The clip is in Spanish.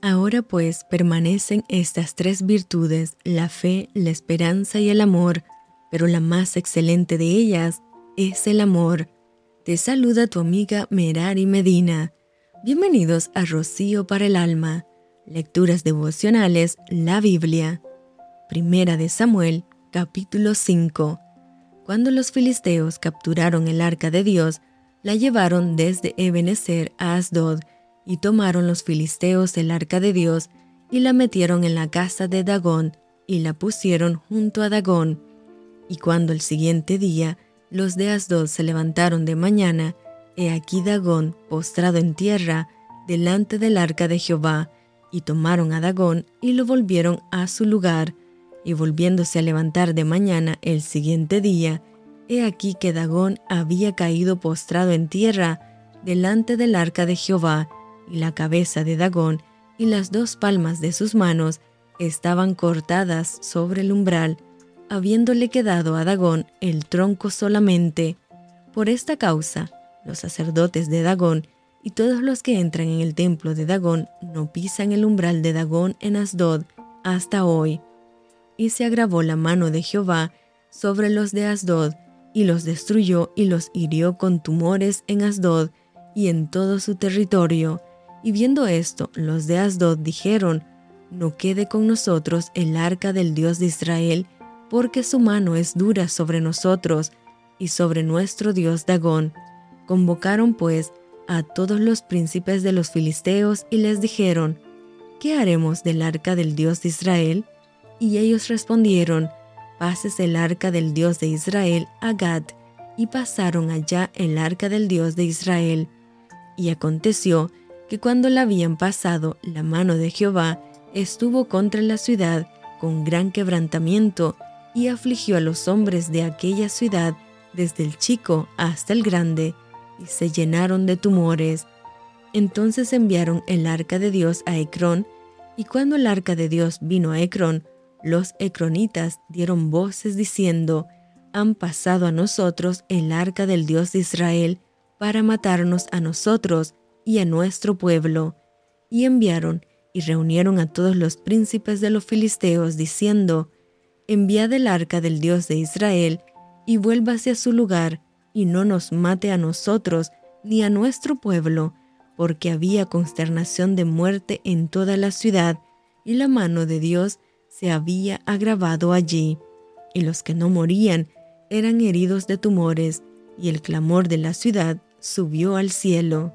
Ahora pues permanecen estas tres virtudes, la fe, la esperanza y el amor, pero la más excelente de ellas es el amor. Te saluda tu amiga Merari Medina. Bienvenidos a Rocío para el Alma. Lecturas devocionales, la Biblia. Primera de Samuel, capítulo 5. Cuando los filisteos capturaron el arca de Dios, la llevaron desde Ebenezer a Asdod, y tomaron los filisteos el arca de Dios y la metieron en la casa de Dagón y la pusieron junto a Dagón. Y cuando el siguiente día los de Asdod se levantaron de mañana, he aquí Dagón postrado en tierra delante del arca de Jehová, y tomaron a Dagón y lo volvieron a su lugar, y volviéndose a levantar de mañana el siguiente día, he aquí que Dagón había caído postrado en tierra delante del arca de Jehová, y la cabeza de Dagón y las dos palmas de sus manos estaban cortadas sobre el umbral, habiéndole quedado a Dagón el tronco solamente. Por esta causa, los sacerdotes de Dagón y todos los que entran en el templo de Dagón no pisan el umbral de Dagón en Asdod hasta hoy. Y se agravó la mano de Jehová sobre los de Asdod, y los destruyó y los hirió con tumores en Asdod y en todo su territorio, y viendo esto, los de Asdod dijeron, No quede con nosotros el arca del Dios de Israel, porque su mano es dura sobre nosotros y sobre nuestro Dios Dagón. Convocaron pues a todos los príncipes de los filisteos y les dijeron, ¿Qué haremos del arca del Dios de Israel? Y ellos respondieron, Pases el arca del Dios de Israel a Gad. Y pasaron allá el arca del Dios de Israel. Y aconteció que cuando la habían pasado, la mano de Jehová estuvo contra la ciudad con gran quebrantamiento y afligió a los hombres de aquella ciudad, desde el chico hasta el grande, y se llenaron de tumores. Entonces enviaron el arca de Dios a Ecrón, y cuando el arca de Dios vino a Ecrón, los ecronitas dieron voces diciendo, han pasado a nosotros el arca del Dios de Israel para matarnos a nosotros y a nuestro pueblo. Y enviaron y reunieron a todos los príncipes de los filisteos, diciendo, Enviad el arca del Dios de Israel, y vuélvase a su lugar, y no nos mate a nosotros ni a nuestro pueblo, porque había consternación de muerte en toda la ciudad, y la mano de Dios se había agravado allí, y los que no morían eran heridos de tumores, y el clamor de la ciudad subió al cielo.